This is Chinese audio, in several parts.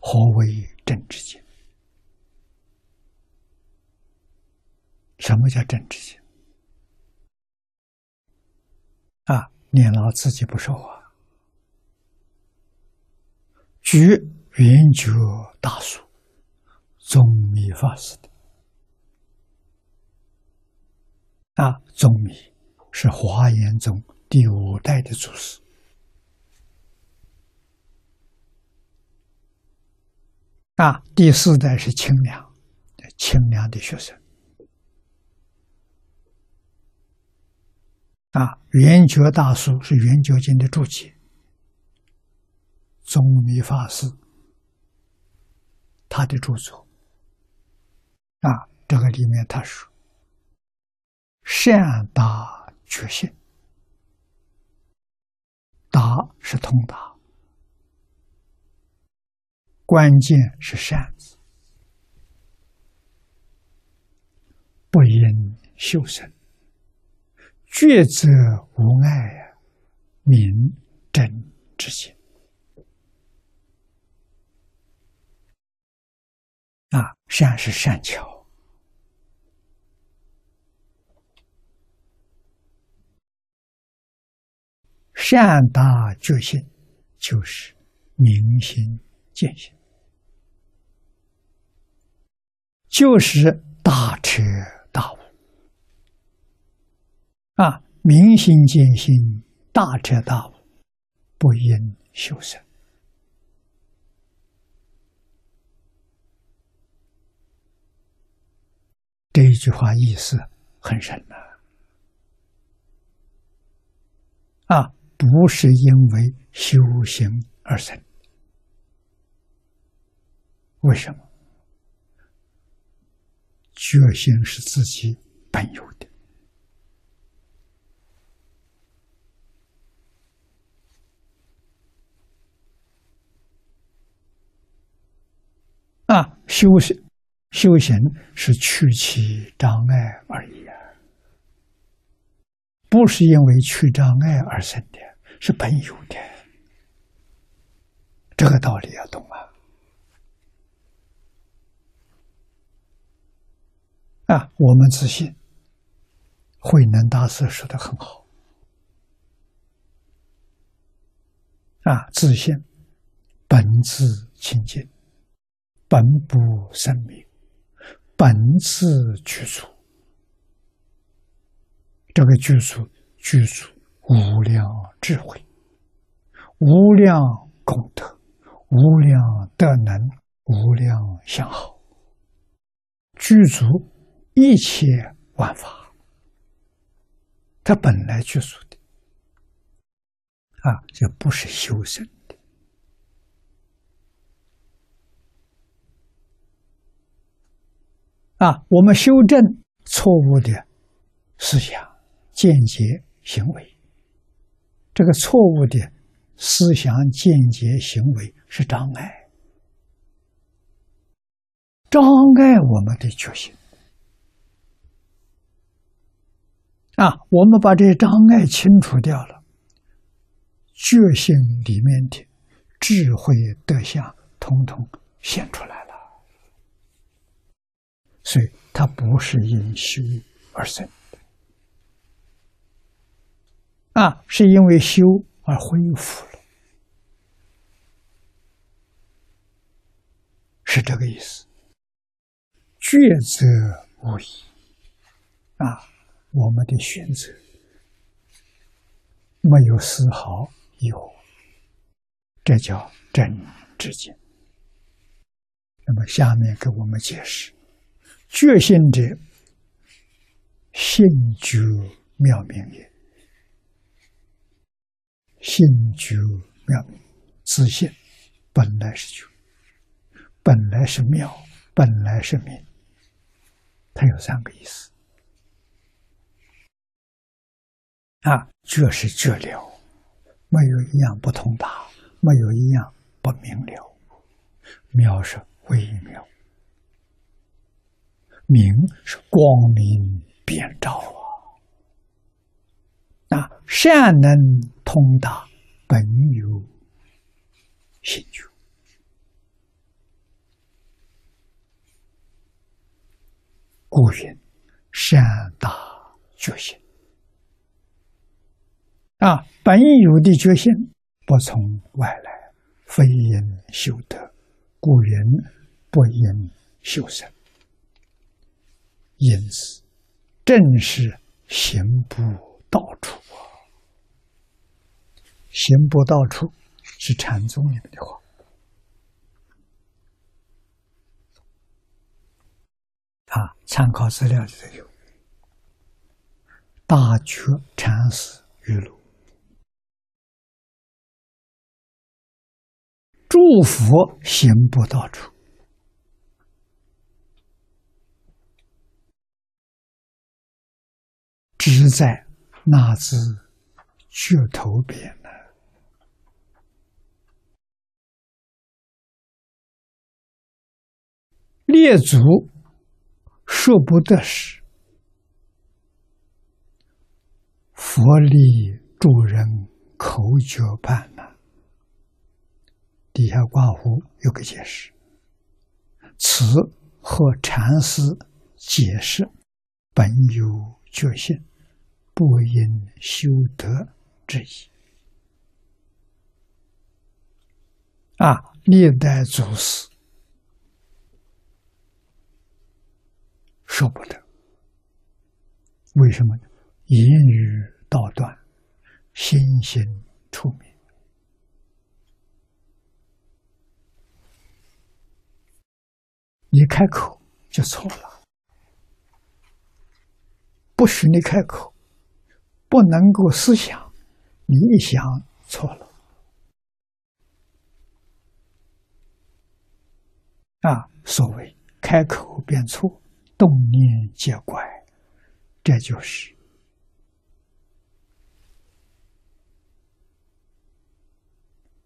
何为正知见？什么叫正知见？啊，念老自己不说话，举圆觉大书宗密法师的啊，宗密是华严宗第五代的祖师。啊，第四代是清凉，清凉的学生。啊，圆觉大师是圆觉经的注解，宗密法师他的著作。啊，这个里面他说：“善达觉性，达是通达。”关键是善字，不因修身，觉则无碍，明真之心。啊，善是善巧，善达觉性，就是明心见性。就是大彻大悟啊！明心见性，大彻大悟，不因修身。这一句话意思很深呐！啊，不是因为修行而生，为什么？决心是自己本有的啊！修行修行是去其障碍而已啊，不是因为去障碍而生的，是本有的。这个道理要懂啊！啊，我们自信，慧能大师说的很好。啊，自信本自清净，本不生命，本自具足。这个具足，具足无量智慧，无量功德，无量德能，无量相好，具足。一切万法，它本来具足的啊，这不是修身的啊。我们修正错误的思想、见解、行为，这个错误的思想、见解、行为是障碍，障碍我们的决心。啊，我们把这些障碍清除掉了，觉性里面的智慧德相统统显出来了，所以它不是因修而生的，啊，是因为修而恢复了，是这个意思。觉则无疑，啊。我们的选择没有丝毫疑惑，这叫真知见。那么下面给我们解释：觉性者，性觉妙明也。性觉妙明，自性本来是觉，本来是妙，本来是明，它有三个意思。啊，这是这流，没有一样不通达，没有一样不明了。妙是微妙，明是光明遍照啊。那善能通达，本有心趣。故云：善达啊，本有的觉性不从外来，非因修德，故云不因修身。因此，正是行不到处啊！行不到处是禅宗里面的话。啊，参考资料里头有《大觉禅师语录》，祝福行不到处，只在那只觉头边呢。列祖。说不得时，佛力助人口诀办？底下挂弧有个解释，此和禅师解释本有觉性，不因修德之意。啊，历代祖师。说不得，为什么呢？言语道断，心心出名。你开口就错了，不许你开口，不能够思想，你一想错了，啊，所谓开口便错。动念皆怪，这就是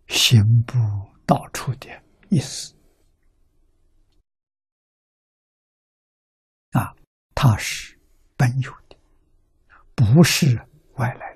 行不到处的意思。它是本有的，不是外来。